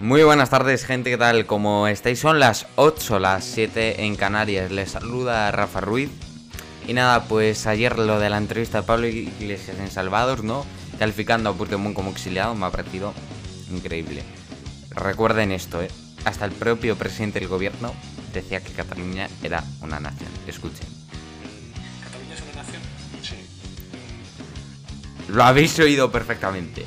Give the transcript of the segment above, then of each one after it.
Muy buenas tardes, gente, ¿qué tal? Como estáis, son las 8, las 7 en Canarias. Les saluda Rafa Ruiz. Y nada, pues ayer lo de la entrevista de Pablo Iglesias en Salvados, ¿no? Calificando a Puigdemont como exiliado, me ha parecido increíble. Recuerden esto, ¿eh? Hasta el propio presidente del gobierno decía que Cataluña era una nación. Escuchen. ¿Cataluña es una nación? Sí. Lo habéis oído perfectamente.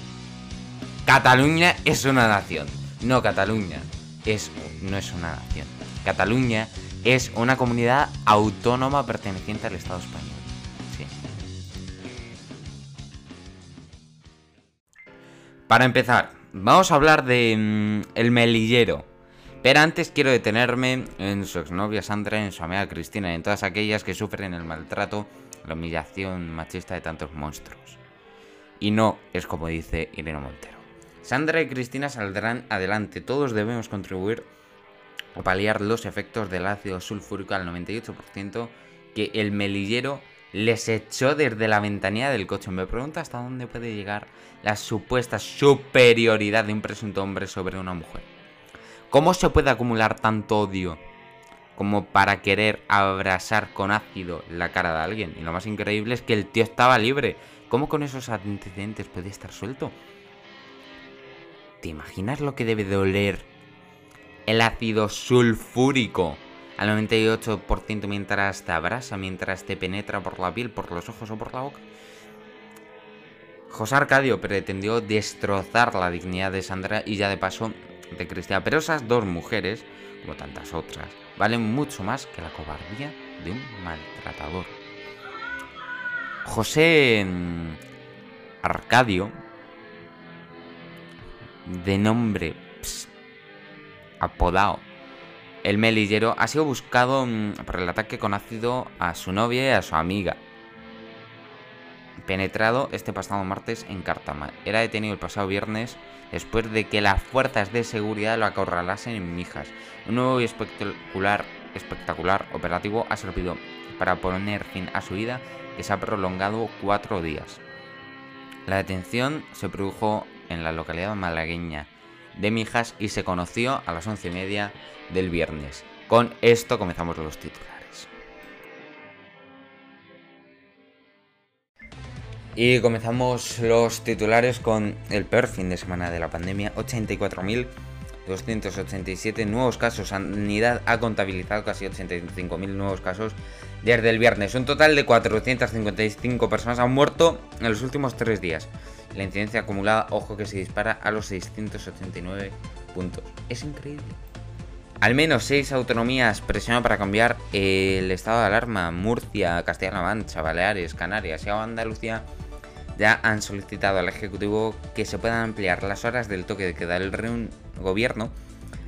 Cataluña es una nación. No, Cataluña es, no es una nación. Cataluña es una comunidad autónoma perteneciente al Estado español. Para empezar, vamos a hablar de mm, el melillero. Pero antes quiero detenerme en su exnovia Sandra, en su amiga Cristina y en todas aquellas que sufren el maltrato, la humillación machista de tantos monstruos. Y no es como dice Irene Montero. Sandra y Cristina saldrán adelante. Todos debemos contribuir a paliar los efectos del ácido sulfúrico al 98% que el melillero les echó desde la ventanilla del coche. Me pregunto hasta dónde puede llegar la supuesta superioridad de un presunto hombre sobre una mujer. ¿Cómo se puede acumular tanto odio como para querer abrasar con ácido la cara de alguien? Y lo más increíble es que el tío estaba libre. ¿Cómo con esos antecedentes puede estar suelto? ¿Te imaginas lo que debe doler el ácido sulfúrico al 98% mientras te abrasa, mientras te penetra por la piel, por los ojos o por la boca? José Arcadio pretendió destrozar la dignidad de Sandra y ya de paso de Cristina. Pero esas dos mujeres, como tantas otras, valen mucho más que la cobardía de un maltratador. José mm, Arcadio de nombre ps, apodado el melillero ha sido buscado mm, por el ataque con ácido a su novia y a su amiga. Penetrado este pasado martes en Cartama. Era detenido el pasado viernes después de que las fuerzas de seguridad lo acorralasen en Mijas. Un nuevo y espectacular, espectacular operativo ha servido para poner fin a su vida que se ha prolongado cuatro días. La detención se produjo en la localidad malagueña de Mijas y se conoció a las once y media del viernes. Con esto comenzamos los titulares. Y comenzamos los titulares con el peor fin de semana de la pandemia. 84.287 nuevos casos. Sanidad ha contabilizado casi 85.000 nuevos casos desde el viernes. Un total de 455 personas han muerto en los últimos tres días. La incidencia acumulada, ojo que se dispara a los 689 puntos. Es increíble. Al menos seis autonomías presionan para cambiar el estado de alarma. Murcia, Castilla-La Mancha, Baleares, Canarias y Andalucía ya han solicitado al Ejecutivo que se puedan ampliar las horas del toque de queda. El gobierno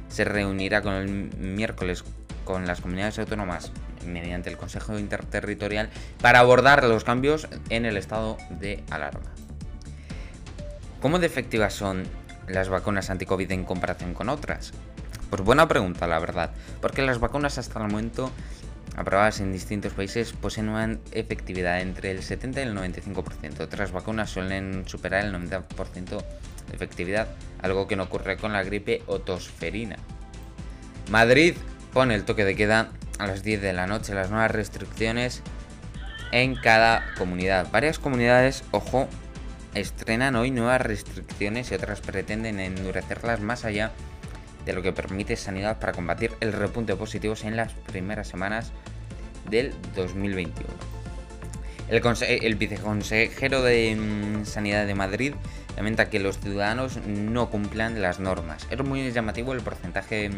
se reunirá con el miércoles con las comunidades autónomas mediante el Consejo Interterritorial para abordar los cambios en el estado de alarma. ¿Cómo de efectivas son las vacunas anti-COVID en comparación con otras? Pues buena pregunta, la verdad, porque las vacunas hasta el momento aprobadas en distintos países poseen una efectividad entre el 70 y el 95%. Otras vacunas suelen superar el 90% de efectividad, algo que no ocurre con la gripe otosferina. Madrid pone el toque de queda a las 10 de la noche, las nuevas restricciones en cada comunidad. Varias comunidades, ojo, estrenan hoy nuevas restricciones y otras pretenden endurecerlas más allá de lo que permite Sanidad para combatir el repunte de positivos en las primeras semanas del 2021. El, el viceconsejero de mm, Sanidad de Madrid lamenta que los ciudadanos no cumplan las normas. Es muy llamativo el porcentaje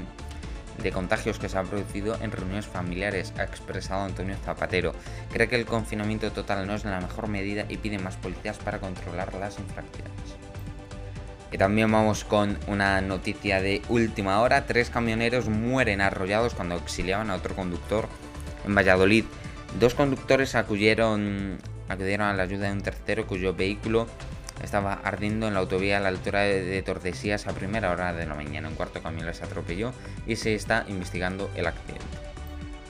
de contagios que se han producido en reuniones familiares, ha expresado Antonio Zapatero. Cree que el confinamiento total no es la mejor medida y pide más policías para controlar las infracciones. Y también vamos con una noticia de última hora. Tres camioneros mueren arrollados cuando exiliaban a otro conductor en Valladolid. Dos conductores acudieron, acudieron a la ayuda de un tercero cuyo vehículo estaba ardiendo en la autovía a la altura de, Tordesillas a primera hora de la mañana. Un cuarto camión les atropelló y se está investigando el accidente.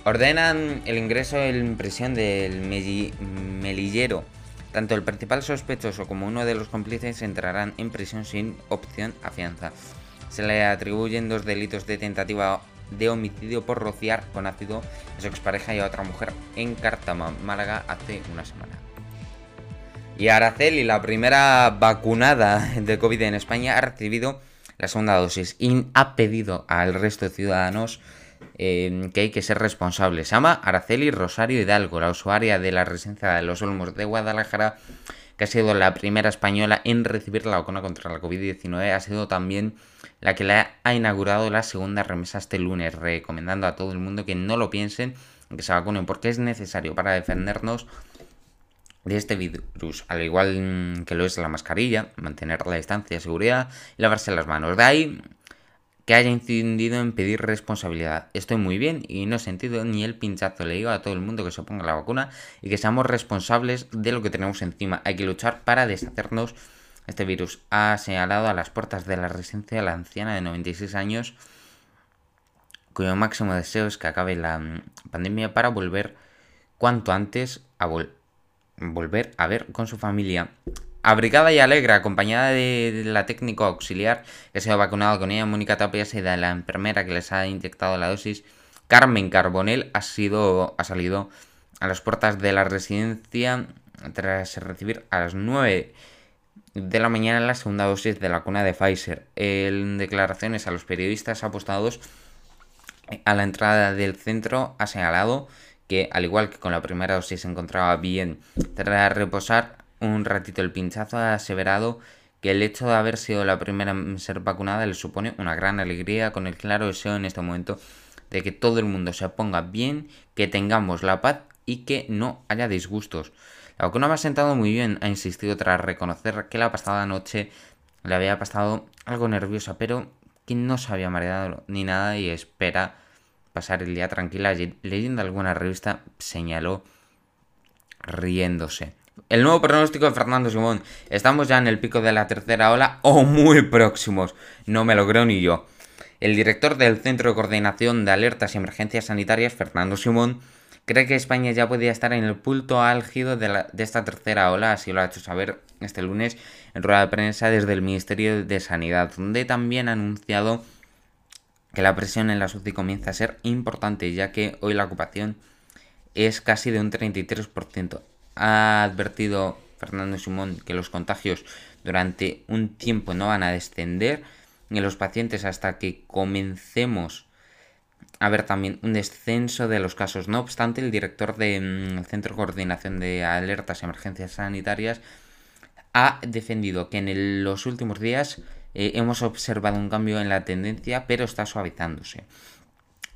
Ordenan el ingreso en prisión del melillero tanto el principal sospechoso como uno de los cómplices entrarán en prisión sin opción a fianza. se le atribuyen dos delitos de tentativa de homicidio por rociar con ácido a su expareja y a otra mujer en Cartama, Málaga, hace una semana. Y Araceli, la primera vacunada de COVID en España, ha recibido la segunda dosis y ha pedido al resto de ciudadanos eh, que hay que ser responsables. Se llama Araceli Rosario Hidalgo, la usuaria de la residencia de los Olmos de Guadalajara, que ha sido la primera española en recibir la vacuna contra la COVID-19, ha sido también la que la ha inaugurado la segunda remesa este lunes, recomendando a todo el mundo que no lo piensen, que se vacunen, porque es necesario para defendernos de este virus, al igual que lo es la mascarilla, mantener la distancia, seguridad y lavarse las manos. De ahí que haya incidido en pedir responsabilidad. Estoy muy bien y no he sentido ni el pinchazo. Le digo a todo el mundo que se ponga la vacuna y que seamos responsables de lo que tenemos encima. Hay que luchar para deshacernos este virus. Ha señalado a las puertas de la residencia la anciana de 96 años cuyo máximo deseo es que acabe la mm, pandemia para volver cuanto antes a volver volver a ver con su familia. Abrigada y alegre, acompañada de la técnico auxiliar que se ha vacunado con ella, Mónica Tapia y de la enfermera que les ha inyectado la dosis, Carmen Carbonel ha, sido, ha salido a las puertas de la residencia tras recibir a las 9 de la mañana la segunda dosis de la cuna de Pfizer. En declaraciones a los periodistas apostados a la entrada del centro ha señalado que al igual que con la primera dosis se encontraba bien tras reposar un ratito el pinchazo, ha aseverado que el hecho de haber sido la primera en ser vacunada le supone una gran alegría con el claro deseo en este momento de que todo el mundo se ponga bien, que tengamos la paz y que no haya disgustos. La vacuna me ha sentado muy bien, ha insistido tras reconocer que la pasada noche le había pasado algo nerviosa, pero que no se había mareado ni nada y espera pasar el día tranquila leyendo alguna revista, señaló riéndose. El nuevo pronóstico de Fernando Simón. Estamos ya en el pico de la tercera ola o muy próximos. No me lo creo ni yo. El director del Centro de Coordinación de Alertas y Emergencias Sanitarias, Fernando Simón, cree que España ya podría estar en el punto álgido de, de, esta tercera ola, así lo ha hecho saber este lunes en rueda de prensa desde el Ministerio de Sanidad, donde también ha anunciado que la presión en la UCI comienza a ser importante, ya que hoy la ocupación es casi de un 33%. Ha advertido Fernando Simón que los contagios durante un tiempo no van a descender en los pacientes hasta que comencemos a ver también un descenso de los casos. No obstante, el director del mm, Centro de Coordinación de Alertas y Emergencias Sanitarias ha defendido que en los últimos días eh, hemos observado un cambio en la tendencia, pero está suavizándose.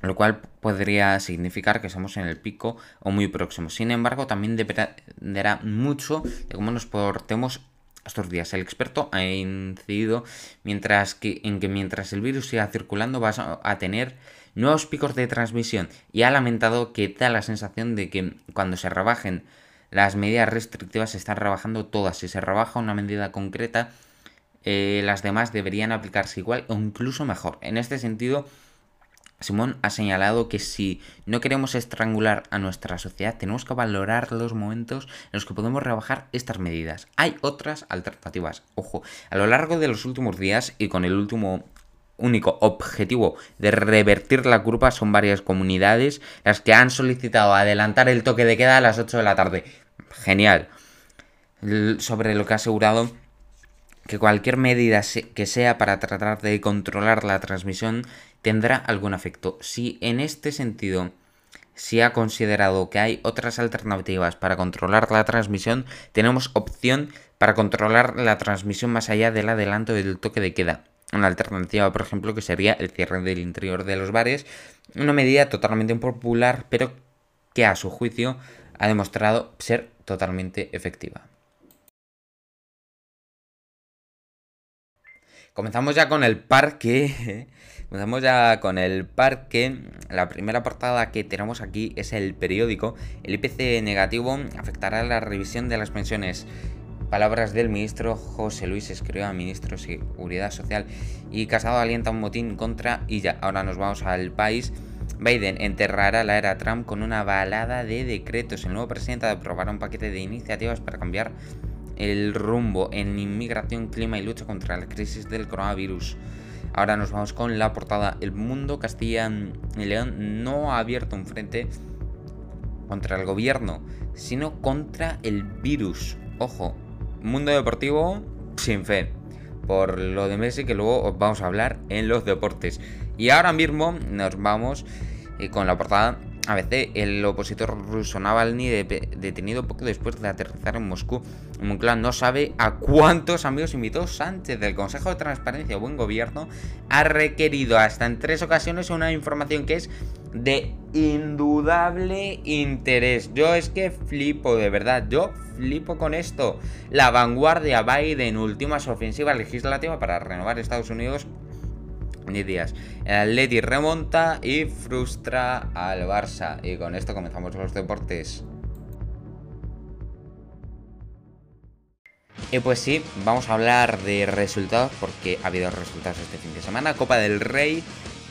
Lo cual podría significar que estamos en el pico o muy próximo. Sin embargo, también dependerá mucho de cómo nos portemos estos días. El experto ha incidido mientras que, en que mientras el virus siga circulando vas a tener nuevos picos de transmisión y ha lamentado que da la sensación de que cuando se rebajen las medidas restrictivas se están rebajando todas. Si se rebaja una medida concreta eh, las demás deberían aplicarse igual o incluso mejor. En este sentido, Simón ha señalado que si no queremos estrangular a nuestra sociedad, tenemos que valorar los momentos en los que podemos rebajar estas medidas. Hay otras alternativas. Ojo, a lo largo de los últimos días y con el último único objetivo de revertir la curva son varias comunidades las que han solicitado adelantar el toque de queda a las 8 de la tarde. Genial. Sobre lo que ha asegurado que cualquier medida que sea para tratar de controlar la transmisión tendrá algún efecto. Si en este sentido se ha considerado que hay otras alternativas para controlar la transmisión, tenemos opción para controlar la transmisión más allá del adelanto del toque de queda. Una alternativa, por ejemplo, que sería el cierre del interior de los bares, una medida totalmente impopular, pero que a su juicio ha demostrado ser totalmente efectiva. Comenzamos ya con el parque. Comenzamos ya con el parque. La primera portada que tenemos aquí es el periódico. El IPC negativo afectará la revisión de las pensiones. Palabras del ministro José Luis Escriba, ministro de Seguridad Social. Y Casado alienta un motín contra y ya. Ahora nos vamos al país. Biden enterrará la era Trump con una balada de decretos. El nuevo presidente aprobará un paquete de iniciativas para cambiar el rumbo en inmigración, clima y lucha contra la crisis del coronavirus. Ahora nos vamos con la portada. El mundo Castilla y León no ha abierto un frente contra el gobierno, sino contra el virus. Ojo, mundo deportivo sin fe. Por lo de Messi que luego os vamos a hablar en los deportes. Y ahora mismo nos vamos eh, con la portada ABC, el opositor ruso Navalny detenido poco después de aterrizar en Moscú. Moncloa no sabe a cuántos amigos invitó Sánchez del Consejo de Transparencia o Buen Gobierno. Ha requerido hasta en tres ocasiones una información que es de indudable interés. Yo es que flipo, de verdad, yo flipo con esto. La vanguardia Biden, últimas ofensiva legislativa para renovar Estados Unidos ni días. El Atleti remonta y frustra al Barça. Y con esto comenzamos los deportes. Y pues sí, vamos a hablar de resultados porque ha habido resultados este fin de semana. Copa del Rey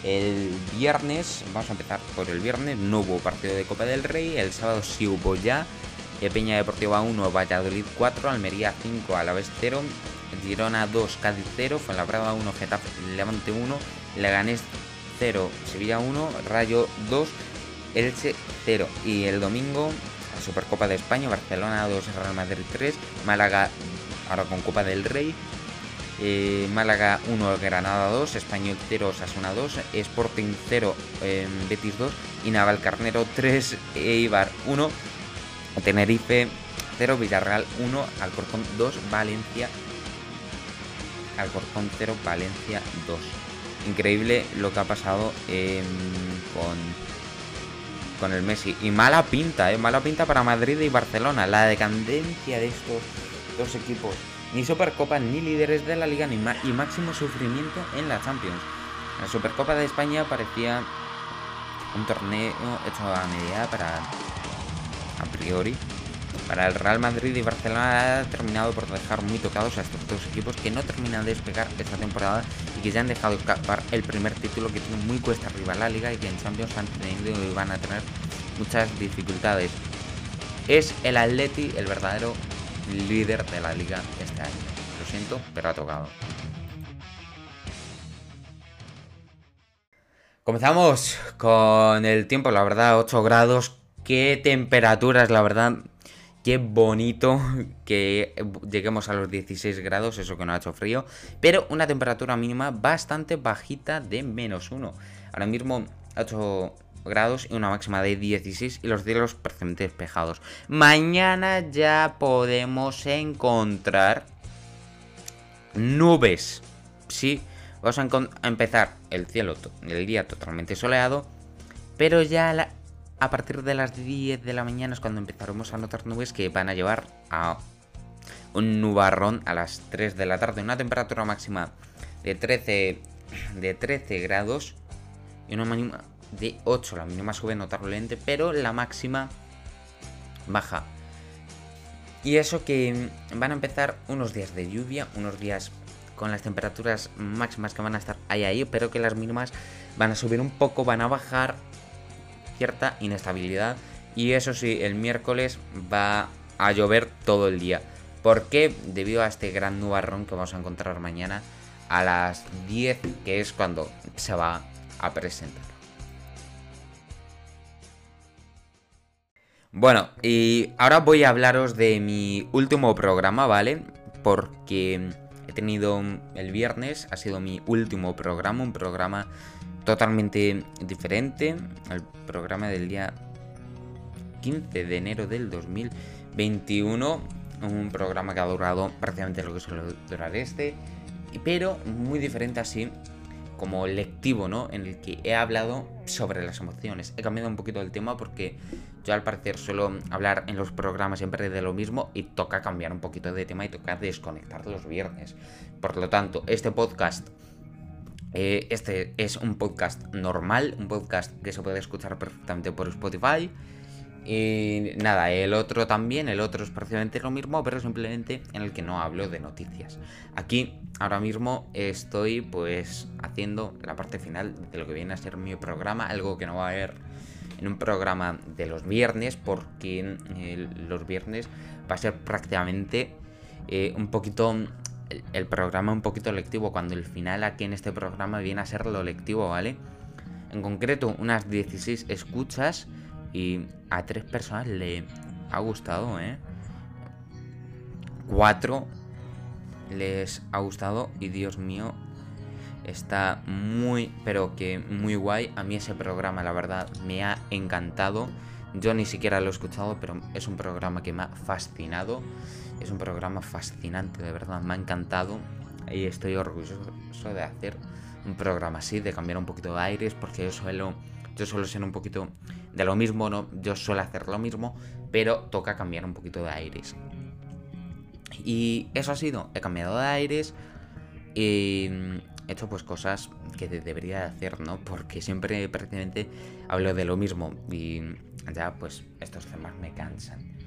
el viernes, vamos a empezar por el viernes, no hubo partido de Copa del Rey. El sábado sí hubo ya. Peña Deportiva 1, Valladolid 4, Almería 5, Alavés 0, Girona 2, Cádiz 0, Fuenlabrada 1, Getafe, Levante 1, Leganés 0, Sevilla 1, Rayo 2, Elche 0. Y el domingo, la Supercopa de España, Barcelona 2, Real Madrid 3, Málaga ahora con Copa del Rey, eh, Málaga 1, Granada 2, Español 0, Sasuna 2, Sporting 0, Betis 2 y Naval Carnero 3, Eibar 1, Tenerife 0, Villarreal 1, Alcorcón 2, Valencia Alcorcón 0, Valencia 2. Increíble lo que ha pasado con, con el Messi. Y mala pinta, ¿eh? Mala pinta para Madrid y Barcelona. La decadencia de estos dos equipos. Ni Supercopa, ni líderes de la liga, ni y máximo sufrimiento en la Champions. La Supercopa de España parecía un torneo hecho a medida para, a priori, para el Real Madrid y Barcelona ha terminado por dejar muy tocados a estos dos equipos que no terminan de despegar esta temporada y que ya han dejado escapar el primer título que tiene muy cuesta arriba la liga y que en Champions han tenido y van a tener muchas dificultades. Es el Atleti el verdadero líder de la liga este año. Lo siento, pero ha tocado. Comenzamos con el tiempo, la verdad, 8 grados. Qué temperaturas, la verdad. Qué bonito que lleguemos a los 16 grados, eso que no ha hecho frío. Pero una temperatura mínima bastante bajita de menos 1. Ahora mismo 8 grados y una máxima de 16 y los cielos perfectamente despejados. Mañana ya podemos encontrar nubes. Sí, vamos a, empezar el cielo, el día totalmente soleado. Pero ya la, a partir de las 10 de la mañana es cuando empezaremos a notar nubes que van a llevar a un nubarrón a las 3 de la tarde. Una temperatura máxima de 13, de 13 grados y una mínima de 8. La mínima sube notablemente, pero la máxima baja. Y eso que van a empezar unos días de lluvia, unos días con las temperaturas máximas que van a estar ahí ahí, pero que las mínimas van a subir un poco, van a bajar cierta inestabilidad. Y eso sí, el miércoles va a llover todo el día. ¿Por qué? Debido a este gran nubarrón que vamos a encontrar mañana a las 10, que es cuando se va a presentar. Bueno, y ahora voy a hablaros de mi último programa, ¿vale? Porque he tenido el viernes, ha sido mi último programa, un programa totalmente diferente al programa del día 15 de enero del 2021. Un programa que ha durado prácticamente lo que suele durar este, pero muy diferente así como lectivo, ¿no? En el que he hablado sobre las emociones. He cambiado un poquito el tema porque yo al parecer suelo hablar en los programas siempre de lo mismo y toca cambiar un poquito de tema y toca desconectar los viernes. Por lo tanto, este podcast eh, este es un podcast normal, un podcast que se puede escuchar perfectamente por Spotify. Y nada, el otro también, el otro es prácticamente lo mismo, pero simplemente en el que no hablo de noticias. Aquí, ahora mismo, estoy pues haciendo la parte final de lo que viene a ser mi programa, algo que no va a haber en un programa de los viernes, porque los viernes va a ser prácticamente eh, un poquito el, el programa un poquito lectivo, cuando el final aquí en este programa viene a ser lo lectivo, ¿vale? En concreto, unas 16 escuchas y a tres personas le ha gustado, ¿eh? Cuatro les ha gustado y Dios mío, está muy, pero que muy guay. A mí ese programa, la verdad, me ha encantado. Yo ni siquiera lo he escuchado, pero es un programa que me ha fascinado. Es un programa fascinante, de verdad, me ha encantado. Y estoy orgulloso de hacer un programa así, de cambiar un poquito de aires, porque yo suelo, yo suelo ser un poquito de lo mismo, ¿no? Yo suelo hacer lo mismo, pero toca cambiar un poquito de aires. Y eso ha sido, he cambiado de aires y he hecho pues cosas que debería hacer, ¿no? Porque siempre prácticamente hablo de lo mismo y ya pues estos temas me cansan.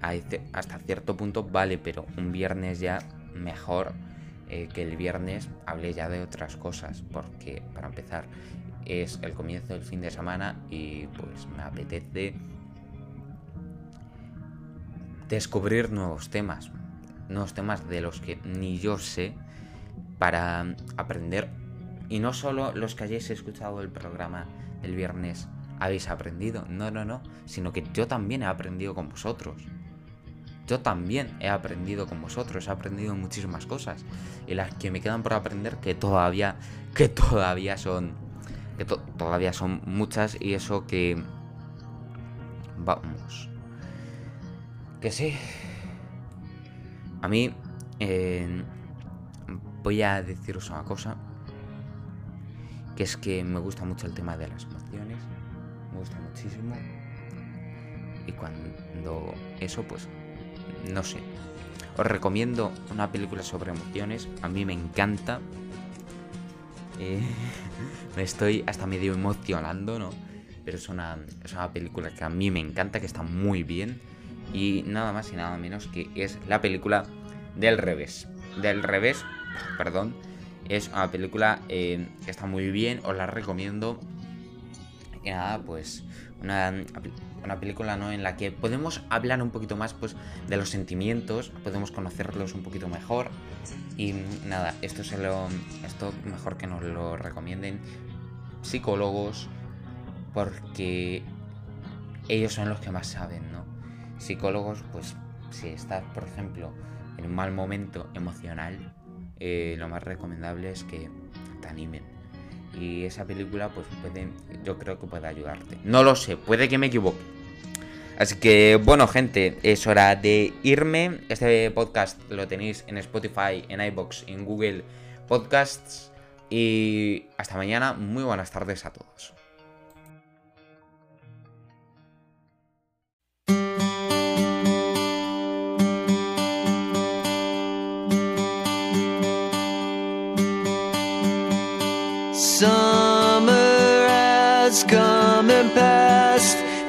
Hasta cierto punto vale, pero un viernes ya mejor eh, que el viernes hable ya de otras cosas, porque para empezar es el comienzo del fin de semana y pues me apetece descubrir nuevos temas, nuevos temas de los que ni yo sé para aprender. Y no solo los que hayáis escuchado el programa del viernes habéis aprendido, no, no, no, sino que yo también he aprendido con vosotros. Yo también he aprendido con vosotros, he aprendido muchísimas cosas. Y las que me quedan por aprender que todavía, que todavía son, que todavía son muchas y eso que... Vamos. Que sí, a mí eh, voy a deciros una cosa, que es que me gusta mucho el tema de las emociones, me gusta muchísimo. Y cuando eso, pues, no sé. Os recomiendo una película sobre emociones, a mí me encanta. Eh, me estoy hasta medio emocionando, ¿no? Pero es una, es una película que a mí me encanta, que está muy bien y nada más y nada menos que es la película del revés. Del revés, perdón. Es una película eh, que está muy bien, os la recomiendo. Y nada, pues una, una, película ¿no? en la que podemos hablar un poquito más pues, de los sentimientos, podemos conocerlos un poquito mejor. Y nada, esto, se lo, esto mejor que nos lo recomienden psicólogos, porque ellos son los que más saben, ¿no? psicólogos, pues si estás, por ejemplo, en un mal momento emocional, eh, lo más recomendable es que te animen. Y esa película, pues puede, yo creo que puede ayudarte. No lo sé, puede que me equivoque. Así que, bueno, gente, es hora de irme. Este podcast lo tenéis en Spotify, en iBox, en Google Podcasts. Y hasta mañana. Muy buenas tardes a todos.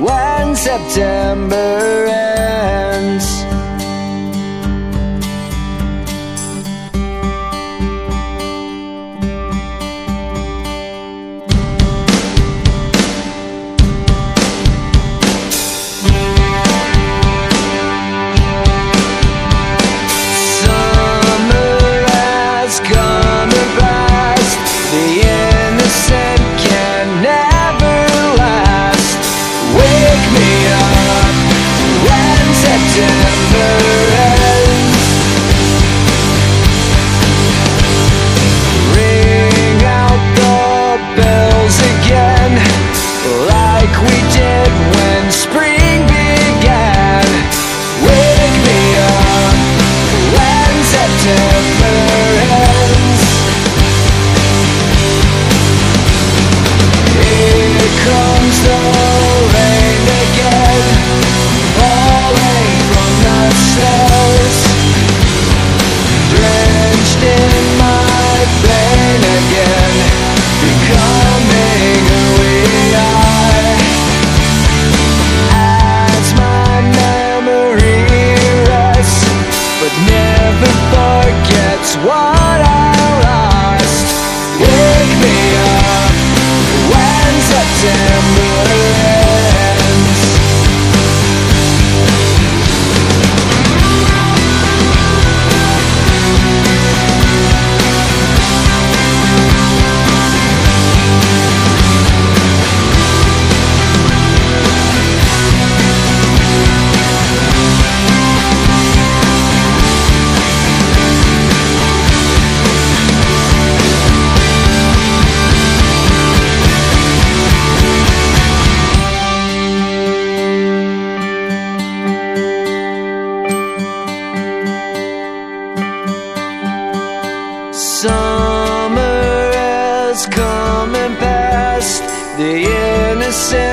when September ends. Why. The innocent